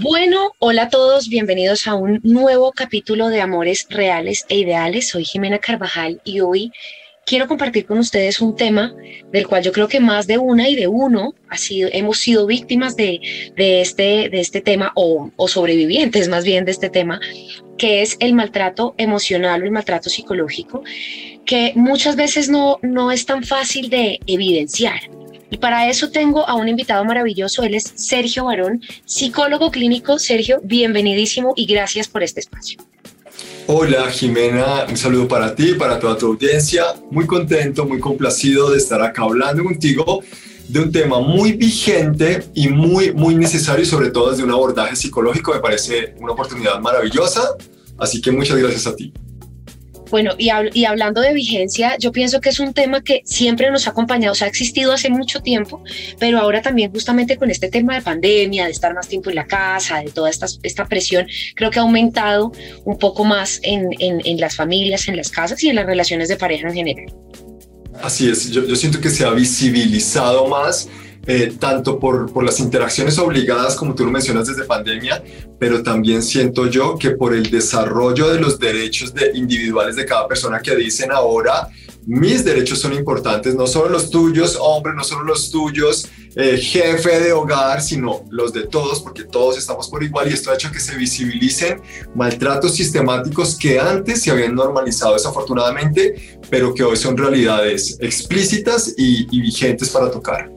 Bueno, hola a todos, bienvenidos a un nuevo capítulo de Amores Reales e Ideales. Soy Jimena Carvajal y hoy quiero compartir con ustedes un tema del cual yo creo que más de una y de uno ha sido, hemos sido víctimas de, de este, de este tema o, o sobrevivientes más bien de este tema, que es el maltrato emocional o el maltrato psicológico, que muchas veces no, no es tan fácil de evidenciar. Y para eso tengo a un invitado maravilloso, él es Sergio Barón, psicólogo clínico. Sergio, bienvenidísimo y gracias por este espacio. Hola Jimena, un saludo para ti, para toda tu audiencia. Muy contento, muy complacido de estar acá hablando contigo de un tema muy vigente y muy, muy necesario y sobre todo desde un abordaje psicológico. Me parece una oportunidad maravillosa. Así que muchas gracias a ti. Bueno, y, hab- y hablando de vigencia, yo pienso que es un tema que siempre nos ha acompañado, o sea, ha existido hace mucho tiempo, pero ahora también justamente con este tema de pandemia, de estar más tiempo en la casa, de toda esta, esta presión, creo que ha aumentado un poco más en, en, las familias, en las casas y en las relaciones de pareja en general. Así es, yo siento que se ha visibilizado más, eh, tanto por, por las interacciones obligadas, como tú lo mencionas desde pandemia, pero también siento yo que por el desarrollo de los derechos de, individuales de cada persona que dicen ahora, mis derechos son importantes, no solo los tuyos, hombre, no solo los tuyos, eh, jefe de hogar, sino los de todos, porque todos estamos por igual y esto ha hecho que se visibilicen maltratos sistemáticos que antes se habían normalizado desafortunadamente, pero que hoy son realidades explícitas y, y vigentes para tocar.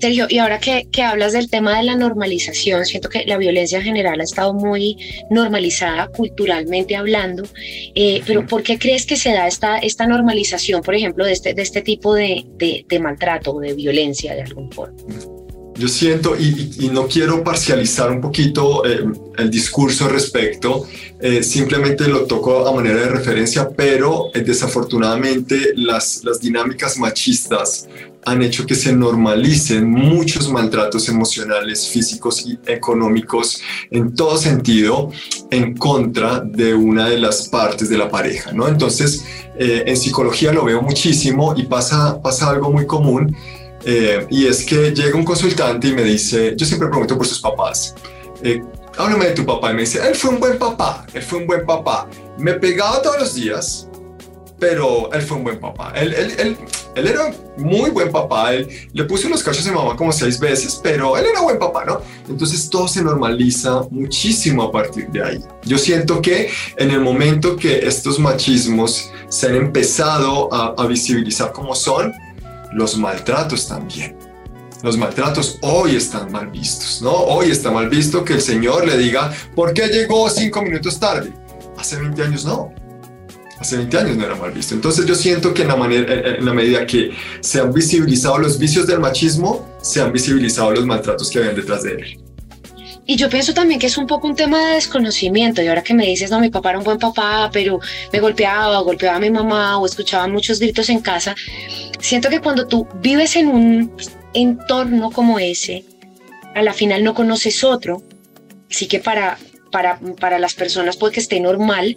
Sergio, y ahora que, que, hablas del tema de la normalización, siento que la violencia en general ha estado muy normalizada culturalmente hablando, eh, pero ¿por qué crees que se da esta, esta normalización, por ejemplo, de este, de este tipo de, de, de maltrato o de violencia de algún forma? Yo siento, y, y, no quiero parcializar un poquito eh, el discurso al respecto, eh, simplemente lo toco a manera de referencia, pero eh, desafortunadamente las, las dinámicas machistas han hecho que se normalicen muchos maltratos emocionales, físicos y económicos en todo sentido en contra de una de las partes de la pareja, ¿no? Entonces, eh, en psicología lo veo muchísimo y pasa, pasa algo muy común eh, y es que llega un consultante y me dice, yo siempre pregunto por sus papás, eh, háblame de tu papá y me dice, él fue un buen papá, él fue un buen papá, me pegaba todos los días, pero él fue un buen papá. Él, él, él, él, era muy buen papá. Él le puso los cachos a mamá como seis veces, pero él era buen papá, ¿no? Entonces todo se normaliza muchísimo a partir de ahí. Yo siento que en el momento que estos machismos se han empezado a, a visibilizar como son, los maltratos también. Los maltratos hoy están mal vistos, ¿no? Hoy está mal visto que el señor le diga, ¿por qué llegó cinco minutos tarde? Hace 20 años no hace 20 años no era mal visto. Entonces yo siento que en la, manera, en la medida que se han visibilizado los vicios del machismo, se han visibilizado los maltratos que habían detrás de él. Y yo pienso también que es un poco un tema de desconocimiento. Y ahora que me dices, no, mi papá era un buen papá, pero me golpeaba, golpeaba a mi mamá, o escuchaba muchos gritos en casa, siento que cuando tú vives en un entorno como ese, a la final no conoces otro. Así que para, para, para las personas puede que esté normal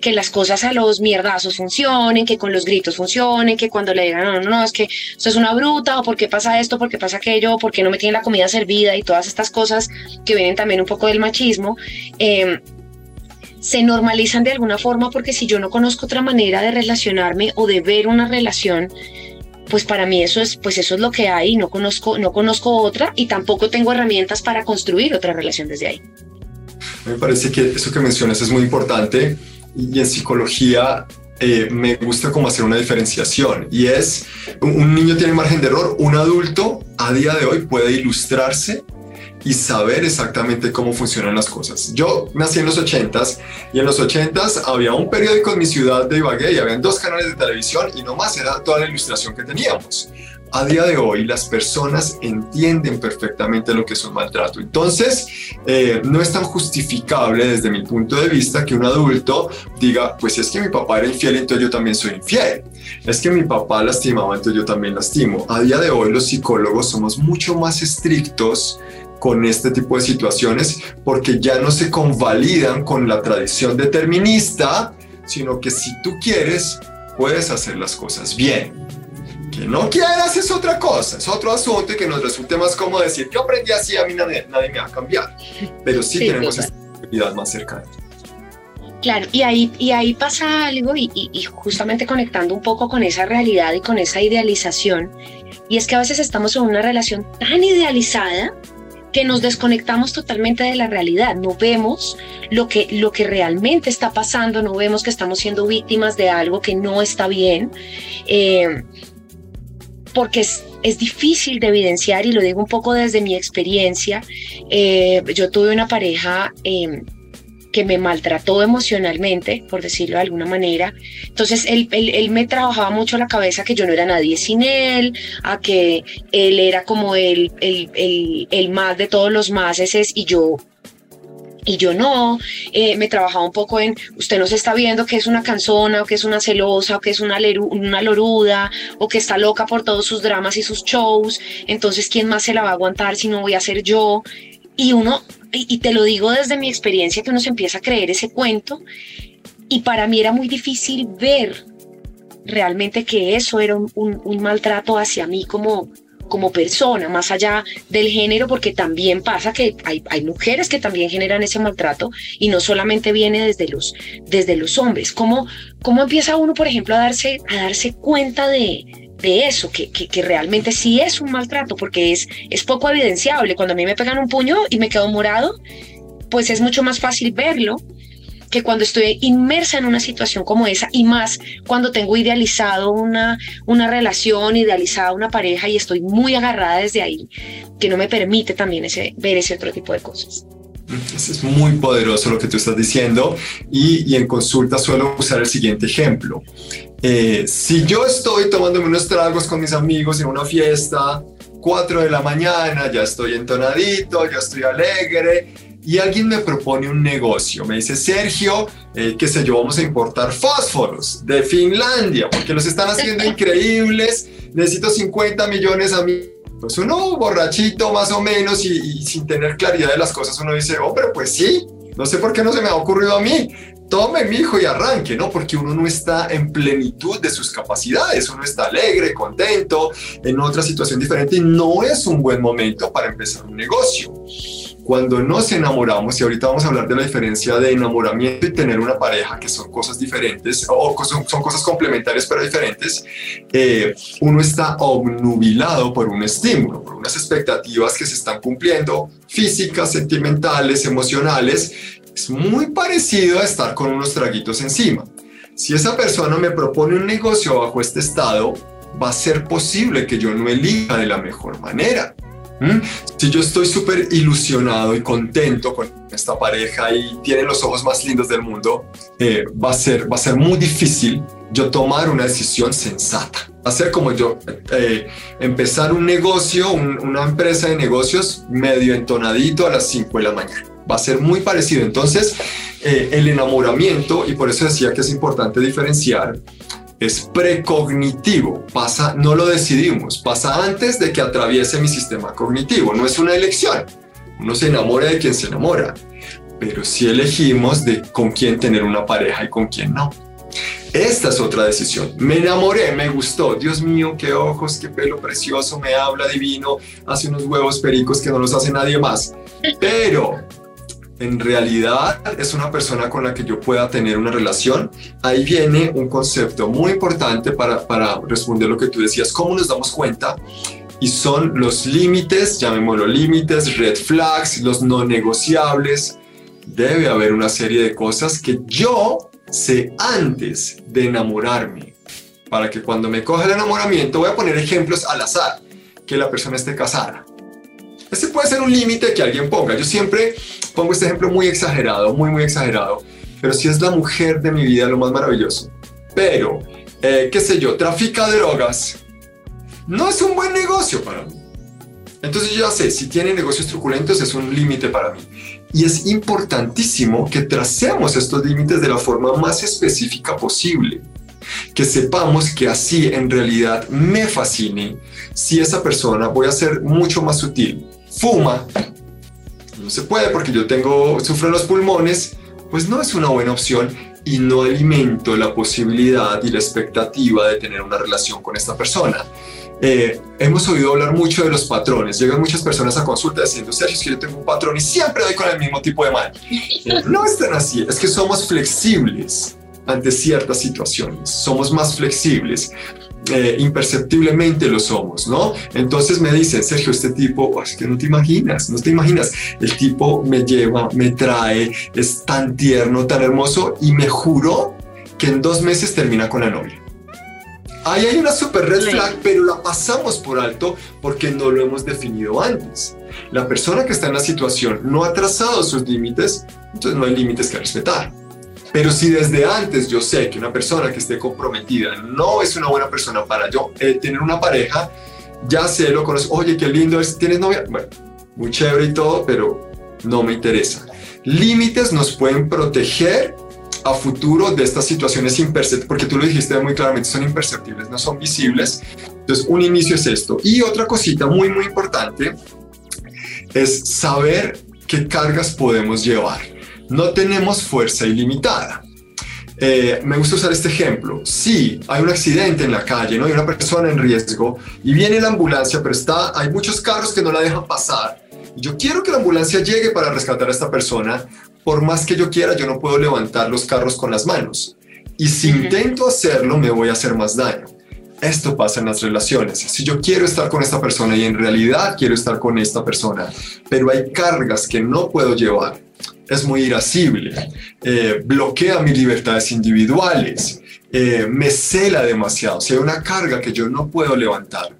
que las cosas a los mierdazos funcionen, que con los gritos funcionen, que cuando le digan, no, no, no, es que usted es una bruta, o por qué pasa esto, por qué pasa aquello, por qué no me tiene la comida servida y todas estas cosas que vienen también un poco del machismo, eh, se normalizan de alguna forma porque si yo no conozco otra manera de relacionarme o de ver una relación, pues para mí eso es, pues eso es lo que hay, no conozco, no conozco otra y tampoco tengo herramientas para construir otra relación desde ahí. Me parece que eso que mencionas es muy importante y en psicología eh, me gusta como hacer una diferenciación y es un, niño tiene margen de error, un adulto a día de hoy puede ilustrarse y saber exactamente cómo funcionan las cosas. Yo nací en los 80s y en los 80s había un periódico en mi ciudad de Ibagué y habían dos canales de televisión y no más era toda la ilustración que teníamos. A día de hoy las personas entienden perfectamente lo que es un maltrato. Entonces, eh, no es tan justificable desde mi punto de vista que un adulto diga, pues es que mi papá era infiel, entonces yo también soy infiel. Es que mi papá lastimaba, entonces yo también lastimo. A día de hoy los psicólogos somos mucho más estrictos con este tipo de situaciones porque ya no se convalidan con la tradición determinista, sino que si tú quieres, puedes hacer las cosas bien. Que no quieras es otra cosa, es otro asunto y que nos resulte más cómodo decir que aprendí así, a mí nadie, nadie me va a cambiar. Pero sí, Sí, tenemos total. esta actividad más cercana. Claro, y ahí, y ahí pasa algo y, y- y justamente conectando un poco con esa realidad y con esa idealización, y es que a veces estamos en una relación tan idealizada que nos desconectamos totalmente de la realidad, no vemos lo que, lo que realmente está pasando, no vemos que estamos siendo víctimas de algo que no está bien, eh, porque es, es difícil de evidenciar y lo digo un poco desde mi experiencia. Eh, yo tuve una pareja... eh, que me maltrató emocionalmente, por decirlo de alguna manera. Entonces, él, él, él me trabajaba mucho la cabeza que yo no era nadie sin él, a que él era como el, el, el, el más de todos los máses y yo y yo no, eh, me trabajaba un poco en, usted no se está viendo que es una canzona, o que es una celosa, o que es una, leru- una loruda, o que está loca por todos sus dramas y sus shows, entonces, ¿quién más se la va a aguantar si no voy a ser yo? Y uno, y, te lo digo desde mi experiencia, que uno se empieza a creer ese cuento, y para mí era muy difícil ver realmente que eso era un, un- un maltrato hacia mí como, como persona, más allá del género, porque también pasa que hay, hay mujeres que también generan ese maltrato y no solamente viene desde los, desde los hombres. ¿Cómo, ¿Cómo empieza uno, por ejemplo, a darse, a darse cuenta de, de eso, que, que, realmente sí es un maltrato, porque es, es poco evidenciable. Cuando a mí me pegan un puño y me quedo morado, pues es mucho más fácil verlo que cuando estoy inmersa en una situación como esa y más cuando tengo idealizado una, una relación, idealizada una pareja y estoy muy agarrada desde ahí, que no me permite también ese, ver ese otro tipo de cosas. Es muy poderoso lo que tú estás diciendo y, y en consulta suelo usar el siguiente ejemplo. Eh, si yo estoy tomándome unos tragos con mis amigos en una fiesta, 4 de la mañana, ya estoy entonadito, ya estoy alegre y alguien me propone un negocio, me dice, Sergio, eh, qué sé yo, vamos a importar fósforos de Finlandia porque los están haciendo increíbles, necesito 50 millones a mí. Pues uno borrachito más o menos y, y sin tener claridad de las cosas, uno dice, hombre, pues sí, no sé por qué no se me ha ocurrido a mí. Tome, mi hijo, y arranque, ¿no? Porque uno no está en plenitud de sus capacidades, uno está alegre, contento, en otra situación diferente y no es un buen momento para empezar un negocio. Cuando nos enamoramos, y ahorita vamos a hablar de la diferencia de enamoramiento y tener una pareja, que son cosas diferentes, o son, son cosas complementarias pero diferentes, eh, uno está obnubilado por un estímulo, por unas expectativas que se están cumpliendo, físicas, sentimentales, emocionales. Es muy parecido a estar con unos traguitos encima. Si esa persona me propone un negocio bajo este estado, va a ser posible que yo no elija de la mejor manera. ¿Mm? Si yo estoy súper ilusionado y contento con esta pareja y tiene los ojos más lindos del mundo, eh, va, a ser, va a ser muy difícil yo tomar una decisión sensata. Va a ser como yo eh, empezar un negocio, un- una empresa de negocios medio entonadito a las 5 de la mañana. Va a ser muy parecido. Entonces, eh, el enamoramiento, y por eso decía que es importante diferenciar, es precognitivo, pasa, no lo decidimos, pasa antes de que atraviese mi sistema cognitivo, no es una elección. Uno se enamora de quien se enamora, pero sí elegimos de con quién tener una pareja y con quién no. Esta es otra decisión. Me enamoré, me gustó. Dios mío, qué ojos, qué pelo precioso, me habla divino, hace unos huevos pericos que no los hace nadie más. Pero en realidad es una persona con la que yo pueda tener una relación. Ahí viene un concepto muy importante para, para responder lo que tú decías, cómo nos damos cuenta. Y son los límites, llamémoslo límites, red flags, los no negociables. Debe haber una serie de cosas que yo sé antes de enamorarme. Para que cuando me coja el enamoramiento, voy a poner ejemplos al azar, que la persona esté casada. Ese puede ser un límite que alguien ponga. Yo siempre pongo este ejemplo muy exagerado, muy, muy exagerado, pero si es la mujer de mi vida, lo más maravilloso. Pero, eh, qué sé yo, trafica drogas, no es un buen negocio para mí. Entonces yo ya sé, si tiene negocios truculentos es un límite para mí. Y es importantísimo que tracemos estos límites de la forma más específica posible. Que sepamos que así en realidad me fascine si esa persona, voy a ser mucho más sutil, fuma, no se puede porque yo tengo, sufro los pulmones, pues no es una buena opción y no alimento la posibilidad y la expectativa de tener una relación con esta persona. Eh, hemos oído hablar mucho de los patrones. Llegan muchas personas a consulta diciendo, Sergio, es que yo tengo un patrón y siempre doy con el mismo tipo de mal. no es tan así, es que somos flexibles ante ciertas situaciones, somos más flexibles. Eh, imperceptiblemente lo somos, ¿no? Entonces me dicen, Sergio, este tipo, oh, es que no te imaginas, no te imaginas, el tipo me lleva, me trae, es tan tierno, tan hermoso y me juró que en dos meses termina con la novia. Ahí hay una super red flag, pero la pasamos por alto porque no lo hemos definido antes. La persona que está en la situación no ha trazado sus límites, entonces no hay límites que respetar. Pero si desde antes yo sé que una persona que esté comprometida no es una buena persona para yo eh, tener una pareja, ya sé, lo conozco, oye, qué lindo es, ¿tienes novia? Bueno, muy chévere y todo, pero no me interesa. Límites nos pueden proteger a futuro de estas situaciones imperceptibles, porque tú lo dijiste muy claramente, son imperceptibles, no son visibles. Entonces, un inicio es esto. Y otra cosita muy, muy importante es saber qué cargas podemos llevar. No tenemos fuerza ilimitada. Eh, me gusta usar este ejemplo. Si hay un accidente en la calle, ¿no? hay una persona en riesgo y viene la ambulancia, pero está, hay muchos carros que no la dejan pasar. Yo quiero que la ambulancia llegue para rescatar a esta persona, por más que yo quiera, yo no puedo levantar los carros con las manos. Y si intento hacerlo, me voy a hacer más daño. Esto pasa en las relaciones. Si yo quiero estar con esta persona y en realidad quiero estar con esta persona, pero hay cargas que no puedo llevar, es muy irascible, eh, bloquea mis libertades individuales, eh, me cela demasiado. Si hay una carga que yo no puedo levantar,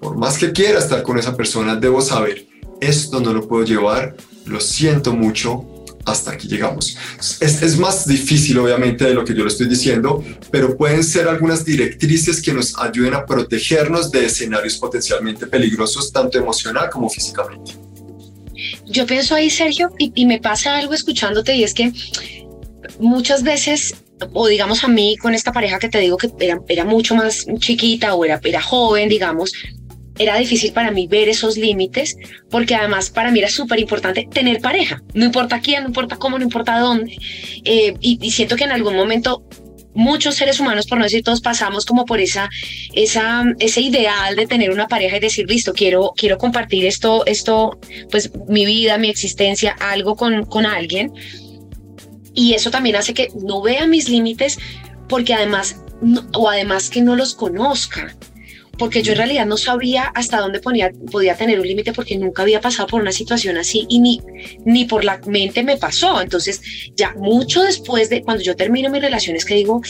por más que quiera estar con esa persona, debo saber, esto no lo puedo llevar, lo siento mucho, hasta aquí llegamos. Es, es, más difícil, obviamente, de lo que yo le estoy diciendo, pero pueden ser algunas directrices que nos ayuden a protegernos de escenarios potencialmente peligrosos, tanto emocional como físicamente. Yo pienso ahí, Sergio, y, me pasa algo escuchándote, y es que muchas veces o digamos a mí con esta pareja que te digo que era, era mucho más chiquita o era, era joven, digamos, era difícil para mí ver esos límites, porque además para mí era súper importante tener pareja, no importa quién, no importa cómo, no importa dónde. Eh, y, siento que en algún momento muchos seres humanos, por no decir todos, pasamos como por esa, esa, ese ideal de tener una pareja y decir, listo, quiero, quiero compartir esto, esto, pues mi vida, mi existencia, algo con, con alguien. Y eso también hace que no vea mis límites porque además, o además que no los conozca porque yo en realidad no sabía hasta dónde ponía, podía tener un límite porque nunca había pasado por una situación así y ni, ni por la mente me pasó. Entonces, ya mucho después de cuando yo termino mis relaciones que digo,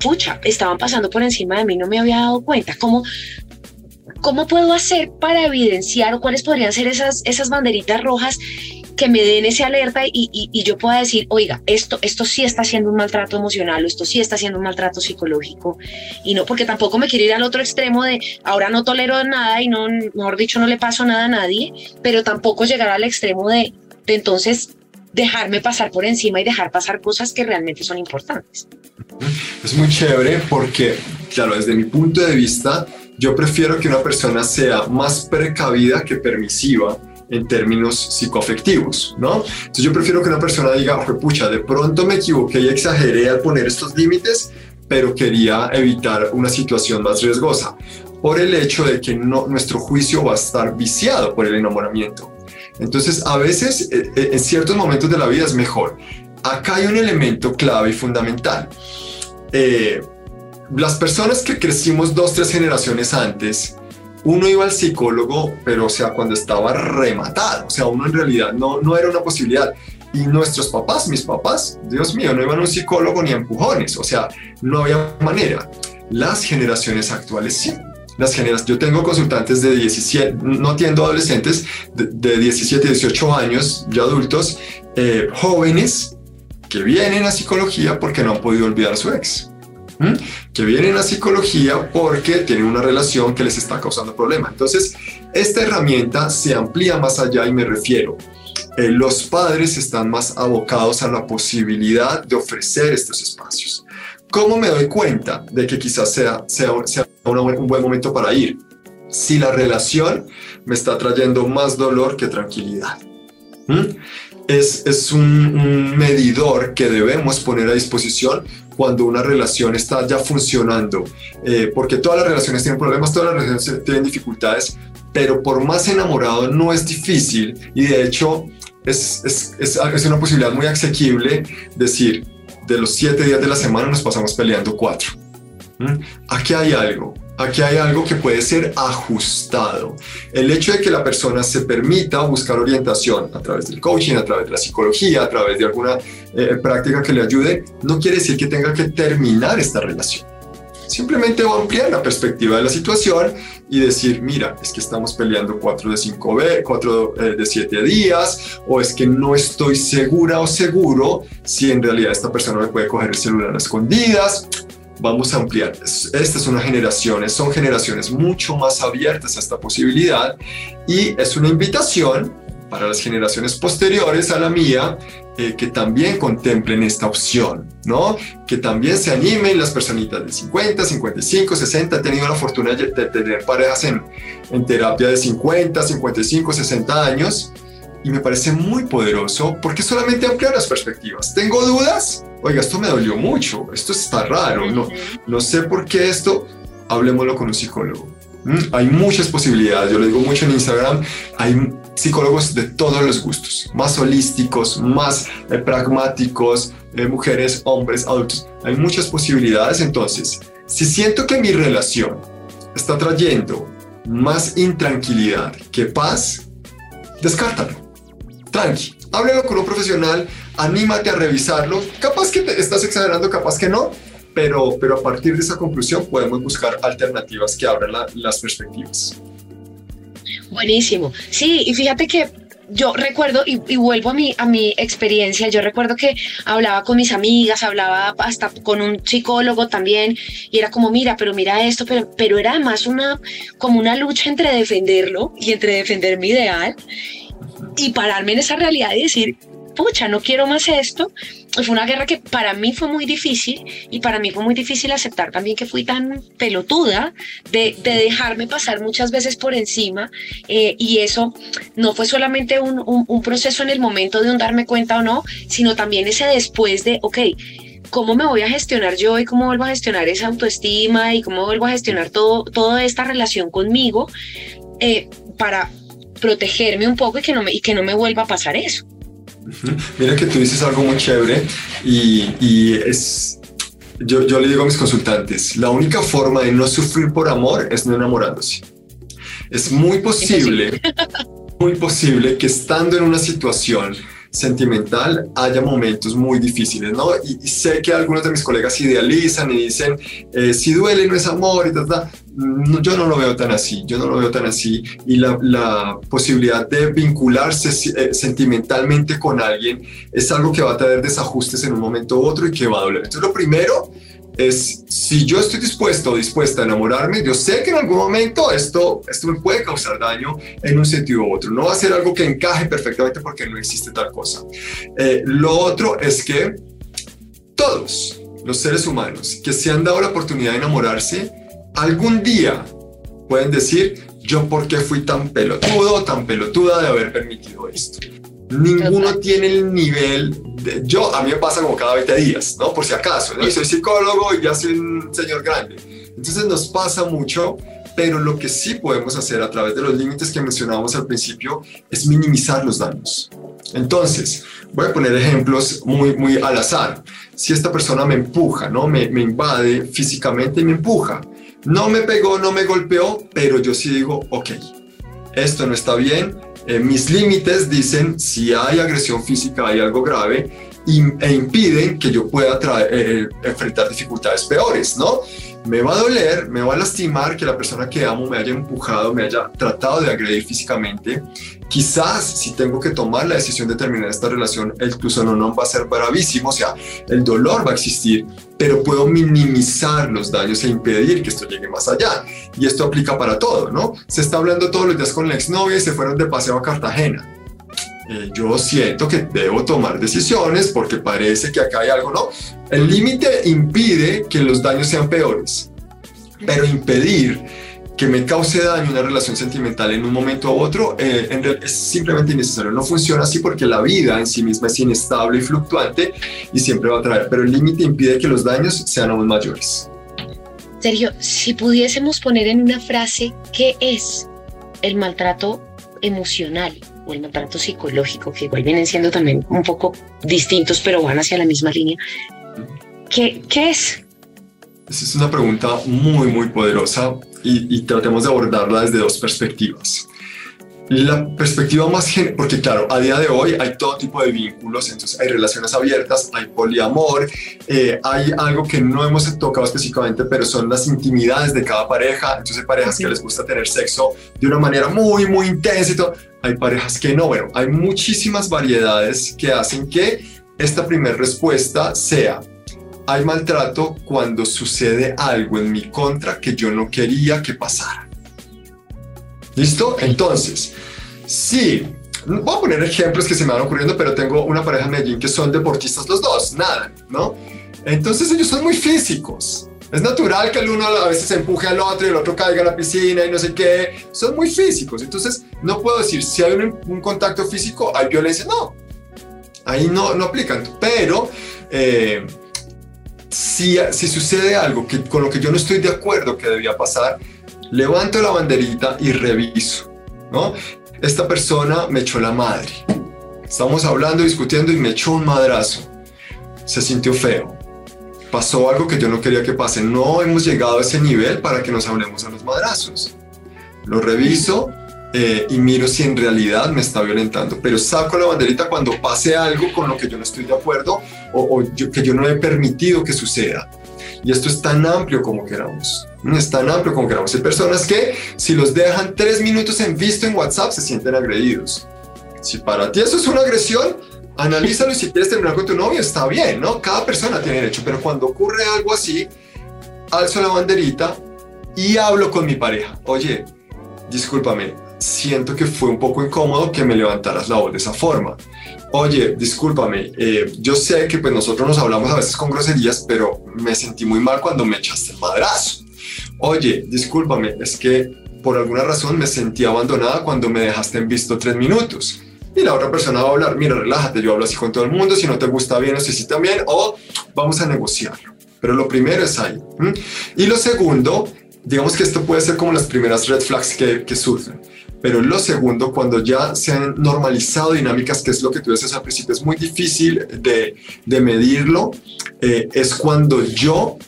pucha, estaban pasando por encima de mí, no me había dado cuenta. ¿Cómo, cómo puedo hacer para evidenciar o cuáles podrían ser esas, esas banderitas rojas que me den ese alerta y, y, yo pueda decir, oiga, esto, esto sí está siendo un maltrato emocional o esto sí está siendo un maltrato psicológico. Y no, porque tampoco me quiero ir al otro extremo de ahora no tolero nada y no, mejor dicho, no le paso nada a nadie, pero tampoco llegar al extremo de entonces dejarme pasar por encima y dejar pasar cosas que realmente son importantes. Es muy chévere porque, claro, desde mi punto de vista, yo prefiero que una persona sea más precavida que permisiva en términos psicoafectivos, ¿no? Entonces yo prefiero que una persona diga, pucha, de pronto me equivoqué y exageré al poner estos límites, pero quería evitar una situación más riesgosa, por el hecho de que no, nuestro juicio va a estar viciado por el enamoramiento. Entonces, a veces, en ciertos momentos de la vida es mejor. Acá hay un elemento clave y fundamental. Eh, las personas que crecimos dos, tres generaciones antes, uno iba al psicólogo, pero o sea, cuando estaba rematado, o sea, uno en realidad no, no era una posibilidad. Y nuestros papás, mis papás, Dios mío, no iban a un psicólogo ni a empujones, o sea, no había manera. Las generaciones actuales sí. las generaciones. Yo tengo consultantes de 17, no atiendo adolescentes, de, de 17, 18 años, ya adultos, eh, jóvenes que vienen a psicología porque no han podido olvidar su ex. ¿M? Que vienen a psicología porque tienen una relación que les está causando problemas. Entonces, esta herramienta se amplía más allá y me refiero. eh, los padres están más abocados a la posibilidad de ofrecer estos espacios. ¿Cómo me doy cuenta de que quizás sea, sea, un buen momento para ir? Si la relación me está trayendo más dolor que tranquilidad. ¿Mm? Es, es un medidor que debemos poner a disposición cuando una relación está ya funcionando, Eh, porque todas las relaciones tienen problemas, todas las relaciones tienen dificultades, pero por más enamorado no es difícil y de hecho es, es, es, es una posibilidad muy asequible decir, de los siete días de la semana nos pasamos peleando cuatro. ¿Mm? Aquí hay algo, aquí hay algo que puede ser ajustado. El hecho de que la persona se permita buscar orientación a través del coaching, a través de la psicología, a través de alguna eh, práctica que le ayude, no quiere decir que tenga que terminar esta relación. Simplemente va a ampliar la perspectiva de la situación y decir, mira, es que estamos peleando 4 de 5 B, 4 de 7 días, o es que no estoy segura o seguro si en realidad esta persona me puede coger el celular a escondidas. Vamos a ampliar. Es- Esta es una generación, son generaciones mucho más abiertas a esta posibilidad y es una invitación para las generaciones posteriores a la mía eh, que también contemplen esta opción, ¿no? Que también se animen las personitas de 50, 55, 60. He tenido la fortuna de, tener parejas en, en terapia de 50, 55, 60 años y me parece muy poderoso porque solamente amplía las perspectivas. ¿Tengo dudas? Oiga, esto me dolió mucho, esto está raro, no, no sé por qué esto, hablemoslo con un psicólogo. ¿Mm? Hay muchas posibilidades, yo lo digo mucho en Instagram, hay psicólogos de todos los gustos, más holísticos, más eh, pragmáticos, eh, mujeres, hombres, adultos, hay muchas posibilidades, entonces, si siento que mi relación está trayendo más intranquilidad que paz, descártalo, tranqui, háblalo con un profesional, anímate a revisarlo, capaz que te estás exagerando, capaz que no, pero, pero a partir de esa conclusión podemos buscar alternativas que abran la- las perspectivas. Buenísimo. Sí, y fíjate que yo recuerdo, y, y vuelvo a mi, a mi experiencia, yo recuerdo que hablaba con mis amigas, hablaba hasta con un psicólogo también, y era como, mira, pero mira esto, pero, pero era además una, como una lucha entre defenderlo y entre defender mi ideal y pararme en esa realidad y decir, pucha, no quiero más esto. Fue una guerra que para mí fue muy difícil y para mí fue muy difícil aceptar también que fui tan pelotuda de, de dejarme pasar muchas veces por encima eh, y eso no fue solamente un, un- un proceso en el momento de un darme cuenta o no, sino también ese después de, ok, ¿cómo me voy a gestionar yo y cómo vuelvo a gestionar esa autoestima y cómo vuelvo a gestionar todo, toda esta relación conmigo eh, para protegerme un poco y que no me, y que no me vuelva a pasar eso? Mira que tú dices algo muy chévere y, y es, yo, yo le digo a mis consultantes, la única forma de no sufrir por amor es no enamorándose. Es muy posible, muy posible que estando en una situación sentimental haya momentos muy difíciles, ¿no? Y, sé que algunos de mis colegas idealizan y dicen, eh, si duele no es amor y tal, tal. Yo no lo veo tan así, yo no lo veo tan así. Y la, la posibilidad de vincularse eh, sentimentalmente con alguien es algo que va a traer desajustes en un momento u otro y que va a doler. Entonces, lo primero es, si yo estoy dispuesto o dispuesta a enamorarme, yo sé que en algún momento esto, esto me puede causar daño en un sentido u otro. No va a ser algo que encaje perfectamente porque no existe tal cosa. Eh, lo otro es que todos los seres humanos que se han dado la oportunidad de enamorarse, algún día pueden decir, yo por qué fui tan pelotudo tan pelotuda de haber permitido esto. Ninguno tiene el nivel de, yo, a mí me pasa como cada 20 días, ¿no? Por si acaso, ¿no? Y soy psicólogo y ya soy un señor grande. Entonces nos pasa mucho, pero lo que sí podemos hacer a través de los límites que mencionábamos al principio es minimizar los daños. Entonces, voy a poner ejemplos muy, muy al azar. Si esta persona me empuja, ¿no? Me, me invade físicamente y me empuja. No me pegó, no me golpeó, pero yo sí digo, ok, esto no está bien. Eh, mis límites dicen, si hay agresión física, hay algo grave. y- e impiden que yo pueda eh, enfrentar dificultades peores, ¿no? Me va a doler, me va a lastimar que la persona que amo me haya empujado, me haya tratado de agredir físicamente. Quizás si tengo que tomar la decisión de terminar esta relación, el no va a ser bravísimo, o sea, el dolor va a existir, pero puedo minimizar los daños e impedir que esto llegue más allá. Y esto aplica para todo, ¿no? Se está hablando todos los días con la exnovia y se fueron de paseo a Cartagena. Eh, yo siento que debo tomar decisiones porque parece que acá hay algo, ¿no? El límite impide que los daños sean peores, pero impedir que me cause daño una relación sentimental en un momento u otro eh, en es simplemente innecesario. No funciona así porque la vida en sí misma es inestable y fluctuante y siempre va a traer, pero el límite impide que los daños sean aún mayores. Sergio, si pudiésemos poner en una frase qué es el maltrato emocional o el maltrato psicológico, que igual vienen siendo también un poco distintos, pero van hacia la misma línea, ¿qué, qué es? Esa es una pregunta muy, muy poderosa y, y tratemos de abordarla desde dos perspectivas. La perspectiva más gen porque claro, a día de hoy hay todo tipo de vínculos, entonces hay relaciones abiertas, hay poliamor, eh, hay algo que no hemos tocado específicamente, pero son las intimidades de cada pareja, entonces hay parejas que les gusta tener sexo de una manera muy, muy intensa y todo, hay parejas que no, bueno, hay muchísimas variedades que hacen que esta primera respuesta sea hay maltrato cuando sucede algo en mi contra que yo no quería que pasara. ¿Listo? Entonces, sí, voy a poner ejemplos que se me van ocurriendo, pero tengo una pareja en Medellín que son deportistas los dos, nada, ¿no? Entonces ellos son muy físicos. Es natural que el uno a veces empuje al otro y el otro caiga a la piscina y no sé qué. Son muy físicos. Entonces, no puedo decir si hay un, un contacto físico, hay violencia. No. Ahí no, no aplican. Pero eh, si, si sucede algo que, con lo que yo no estoy de acuerdo que debía pasar, levanto la banderita y reviso, ¿no? Esta persona me echó la madre. Estamos hablando, discutiendo y me echó un madrazo. Se sintió feo. Pasó algo que yo no quería que pase. No hemos llegado a ese nivel para que nos hablemos a los madrazos. Lo reviso eh, y miro si en realidad me está violentando. Pero saco la banderita cuando pase algo con lo que yo no estoy de acuerdo o, que yo no he permitido que suceda. Y esto es tan amplio como queramos. Es tan amplio como queramos. Hay personas que si los dejan tres minutos en visto en WhatsApp se sienten agredidos. Si para ti eso es una agresión, analízalo y si quieres terminar con tu novio está bien, ¿no? Cada persona tiene derecho, pero cuando ocurre algo así, alzo la banderita y hablo con mi pareja. Oye, discúlpame, siento que fue un poco incómodo que me levantaras la voz de esa forma. Oye, discúlpame, eh, yo sé que pues nosotros nos hablamos a veces con groserías, pero me sentí muy mal cuando me echaste el madrazo. Oye, discúlpame, es que por alguna razón me sentí abandonada cuando me dejaste en visto tres minutos. Y la otra persona va a hablar, mira, relájate, yo hablo así con todo el mundo, si no te gusta bien o si sí también, o vamos a negociarlo. Pero lo primero es ahí. ¿m? Y lo segundo, digamos que esto puede ser como las primeras red flags que, que surgen. Pero lo segundo, cuando ya se han normalizado dinámicas, que es lo que tú decías al principio, es muy difícil de, de medirlo, eh, es cuando yo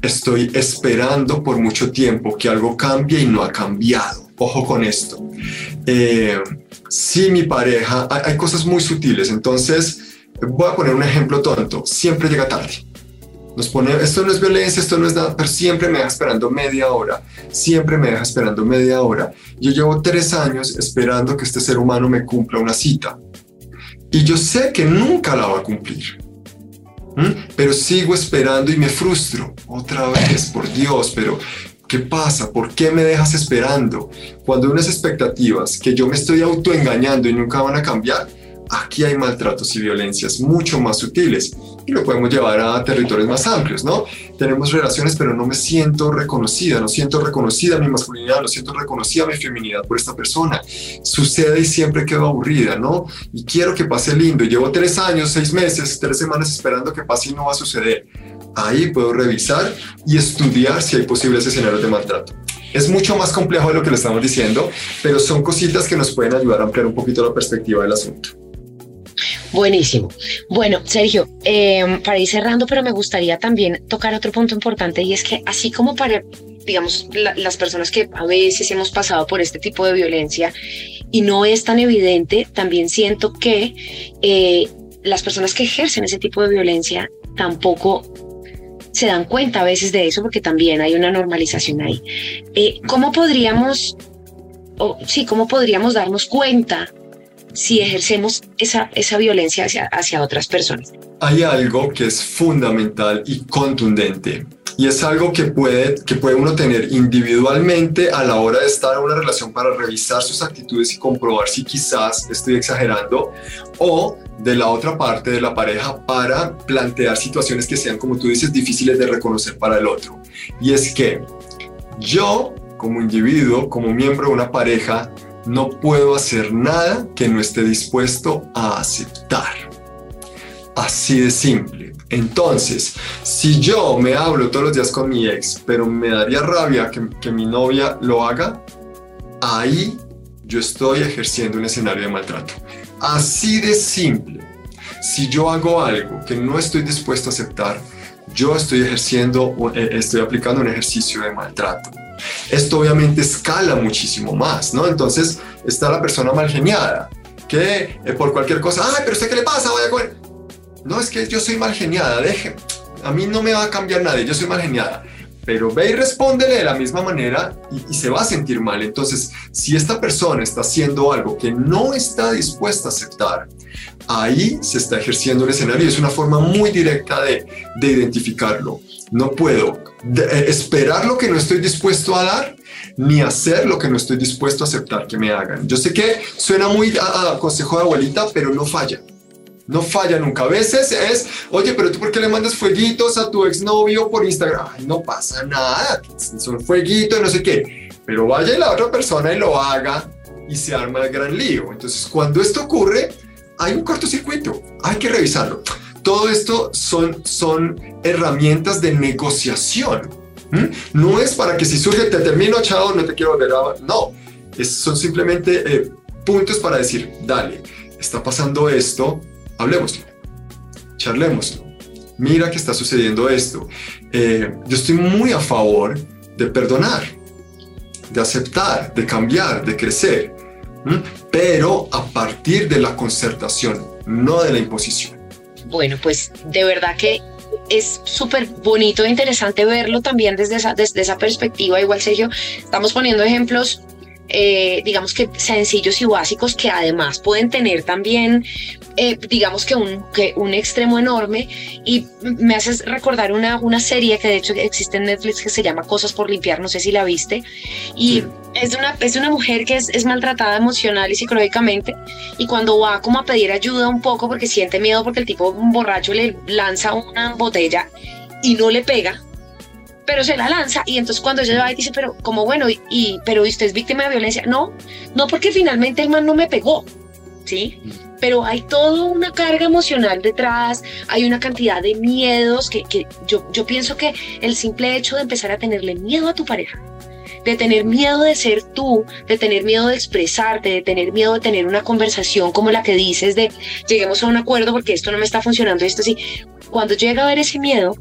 estoy esperando por mucho tiempo que algo cambie y no ha cambiado. Ojo con esto. Eh, si mi pareja, hay, hay cosas muy sutiles, entonces voy a poner un ejemplo tonto, siempre llega tarde. Nos pone, esto no es violencia, esto no es nada, pero siempre me deja esperando media hora, siempre me deja esperando media hora. Yo llevo tres años esperando que este ser humano me cumpla una cita y yo sé que nunca la va a cumplir. ¿Mm? Pero sigo esperando y me frustro otra vez, por Dios, pero ¿qué pasa? ¿Por qué me dejas esperando? Cuando hay unas expectativas que yo me estoy autoengañando y nunca van a cambiar, aquí hay maltratos y violencias mucho más sutiles y lo podemos llevar a territorios más amplios, ¿no? Tenemos relaciones, pero no me siento reconocida, no siento reconocida mi masculinidad, no siento reconocida mi feminidad por esta persona. Sucede y siempre quedo aburrida, ¿no? Y quiero que pase lindo. Llevo tres años, seis meses, tres semanas esperando que pase y no va a suceder. Ahí puedo revisar y estudiar si hay posibles escenarios de maltrato. Es mucho más complejo de lo que le estamos diciendo, pero son cositas que nos pueden ayudar a ampliar un poquito la perspectiva del asunto. Buenísimo. Bueno, Sergio, eh, para ir cerrando, pero me gustaría también tocar otro punto importante y es que así como para, digamos, la- las personas que a veces hemos pasado por este tipo de violencia y no es tan evidente, también siento que eh, las personas que ejercen ese tipo de violencia tampoco se dan cuenta a veces de eso porque también hay una normalización ahí. Eh, ¿Cómo podríamos, o sí, cómo podríamos darnos cuenta si ejercemos esa, esa violencia hacia, hacia otras personas? Hay algo que es fundamental y contundente y es algo que puede, que puede uno tener individualmente a la hora de estar en una relación para revisar sus actitudes y comprobar si quizás estoy exagerando o de la otra parte de la pareja para plantear situaciones que sean, como tú dices, difíciles de reconocer para el otro. Y es que yo, como individuo, como miembro de una pareja, no puedo hacer nada que no esté dispuesto a aceptar. Así de simple. Entonces, si yo me hablo todos los días con mi ex, pero me daría rabia que, mi novia lo haga, ahí yo estoy ejerciendo un escenario de maltrato. Así de simple. Si yo hago algo que no estoy dispuesto a aceptar, yo estoy ejerciendo, eh, estoy aplicando un ejercicio de maltrato. Esto obviamente escala muchísimo más, ¿no? Entonces está la persona mal geniada, que eh, por cualquier cosa, ay, pero usted qué le pasa, vaya con... No, es que yo soy mal geniada, deje, a mí no me va a cambiar nadie, yo soy mal geniada pero ve y respóndele de la misma manera y, y, se va a sentir mal. Entonces, si esta persona está haciendo algo que no está dispuesta a aceptar, ahí se está ejerciendo el escenario es una forma muy directa de, de identificarlo. No puedo de, eh, esperar lo que no estoy dispuesto a dar ni hacer lo que no estoy dispuesto a aceptar que me hagan. Yo sé que suena muy a, a consejo de abuelita, pero no falla. No falla nunca. A veces es, oye, pero tú por qué le mandas fueguitos a tu exnovio por Instagram? Ay, no pasa nada, son fueguitos, no sé qué. Pero vaya la otra persona y lo haga y se arma el gran lío. Entonces, cuando esto ocurre, hay un cortocircuito, hay que revisarlo. Todo esto son, son herramientas de negociación. ¿Mm? No es para que si surge, te termino, chao, no te quiero volver a... No, es, son simplemente eh, puntos para decir, dale, está pasando esto, hablemoslo, charlémoslo. Mira que está sucediendo esto. Eh, yo estoy muy a favor de perdonar, de aceptar, de cambiar, de crecer, pero a partir de la concertación, no de la imposición. Bueno, pues de verdad que es súper bonito e interesante verlo también desde esa, desde esa perspectiva. Igual, Sergio, estamos poniendo ejemplos eh, digamos que sencillos y básicos que además pueden tener también, eh, digamos que un, que un extremo enorme. Y me haces recordar una, una serie que de hecho existe en Netflix que se llama Cosas por limpiar, no sé si la viste. Y sí. es, de una, es de una mujer que es, es maltratada emocional y psicológicamente. Y cuando va como a pedir ayuda un poco porque siente miedo porque el tipo borracho le lanza una botella y no le pega, pero se la lanza y entonces cuando ella va y dice, pero como bueno, y, y pero usted es víctima de violencia, no, no porque finalmente el man no me pegó, ¿sí? Pero hay toda una carga emocional detrás, hay una cantidad de miedos que, que yo, yo pienso que el simple hecho de empezar a tenerle miedo a tu pareja, de tener miedo de ser tú, de tener miedo de expresarte, de tener miedo de tener una conversación como la que dices de lleguemos a un acuerdo porque esto no me está funcionando, esto sí. Cuando llega a ver ese miedo,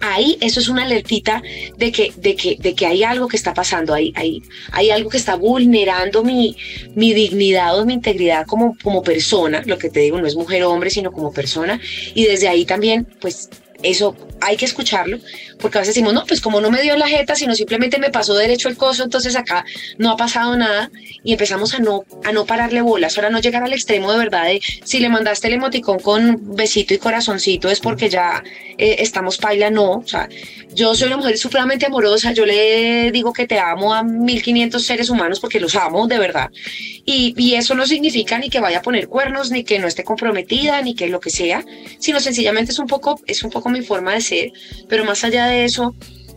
ahí eso es una alertita de que, de que, de que hay algo que está pasando, hay, hay, hay algo que está vulnerando mi, mi dignidad o mi integridad como, como persona, lo que te digo, no es mujer o hombre, sino como persona, y desde ahí también, pues eso hay que escucharlo, porque a veces decimos, no, pues como no me dio la jeta, sino simplemente me pasó derecho el coso, entonces acá no ha pasado nada y empezamos a no, a no pararle bolas, ahora no llegar al extremo de verdad de si le mandaste el emoticón con besito y corazoncito es porque ya eh, estamos paila, no, o sea, yo soy una mujer supremamente amorosa, yo le digo que te amo a 1500 seres humanos porque los amo de verdad, y, y eso no significa ni que vaya a poner cuernos, ni que no esté comprometida, ni que lo que sea, sino sencillamente es un poco, es un poco mi forma de ser, pero más allá de eso,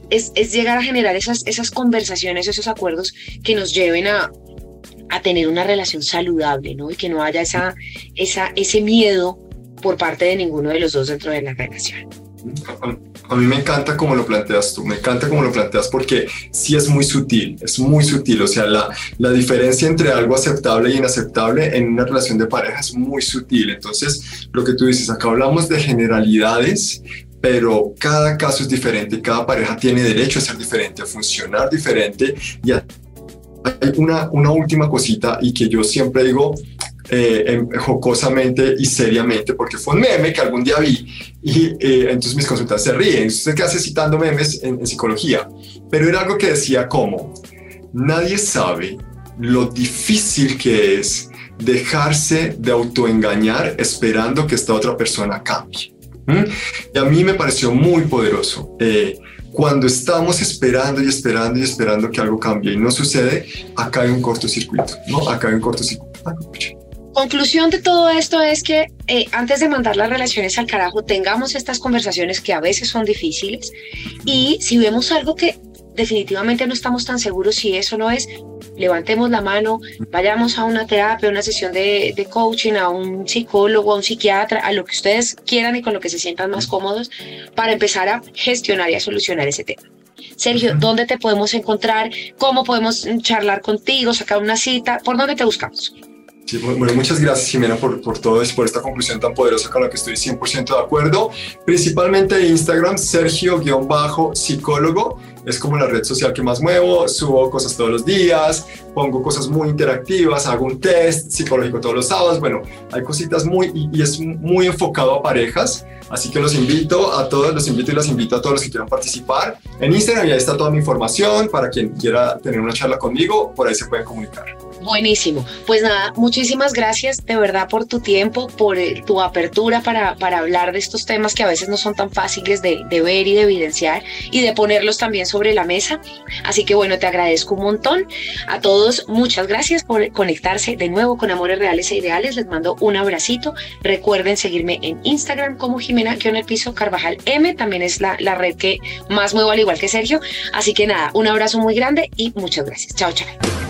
es, es llegar a generar esas, esas conversaciones, esos acuerdos que nos lleven a, a tener una relación saludable, ¿no? Y que no haya esa, esa, ese miedo por parte de ninguno de los dos dentro de la relación. A, mí me encanta como lo planteas tú, me encanta como lo planteas porque sí es muy sutil, es muy sutil, o sea, la, la diferencia entre algo aceptable e inaceptable en una relación de pareja es muy sutil. Entonces, lo que tú dices, acá hablamos de generalidades, pero cada caso es diferente, cada pareja tiene derecho a ser diferente, a funcionar diferente y hay una, una última cosita y que yo siempre digo, eh, em, jocosamente y seriamente, porque fue un meme que algún día vi y eh, entonces mis consultas se ríen. ¿Usted qué hace citando memes en, en psicología? Pero era algo que decía como, nadie sabe lo difícil que es dejarse de autoengañar esperando que esta otra persona cambie. ¿Mm? Y a mí me pareció muy poderoso. Eh, cuando estamos esperando y esperando y esperando que algo cambie y no sucede, acá hay un cortocircuito, ¿no? Acá hay un cortocircuito. Conclusión de todo esto es que eh, antes de mandar las relaciones al carajo, tengamos estas conversaciones que a veces son difíciles y si vemos algo que definitivamente no estamos tan seguros si eso no es, levantemos la mano, vayamos a una terapia, a una sesión de, de, coaching, a un psicólogo, a un psiquiatra, a lo que ustedes quieran y con lo que se sientan más cómodos para empezar a gestionar y a solucionar ese tema. Sergio, ¿dónde te podemos encontrar? ¿Cómo podemos charlar contigo, sacar una cita? ¿Por dónde te buscamos? Bueno, muchas gracias Jimena por, por todo eso, por esta conclusión tan poderosa con la que estoy 100% de acuerdo. Principalmente Instagram, Sergio-psicólogo es como la red social que más muevo, subo cosas todos los días, pongo cosas muy interactivas, hago un test psicológico todos los sábados, bueno, hay cositas muy, y, y es muy enfocado a parejas, así que los invito a todos, los invito y los invito a todos los que quieran participar en Instagram y ahí está toda mi información para quien quiera tener una charla conmigo, por ahí se pueden comunicar. Buenísimo. Pues nada, muchísimas gracias de verdad por tu tiempo, por el, tu apertura para, para hablar de estos temas que a veces no son tan fáciles de, de ver y de evidenciar y de ponerlos también sobre la mesa. Así que bueno, te agradezco un montón. A todos, muchas gracias por conectarse de nuevo con Amores Reales e Ideales. Les mando un abracito. Recuerden seguirme en Instagram como Jimena en el piso Carvajal M. También es la, la red que más muevo al igual que Sergio. Así que nada, un abrazo muy grande y muchas gracias. Chao, chao.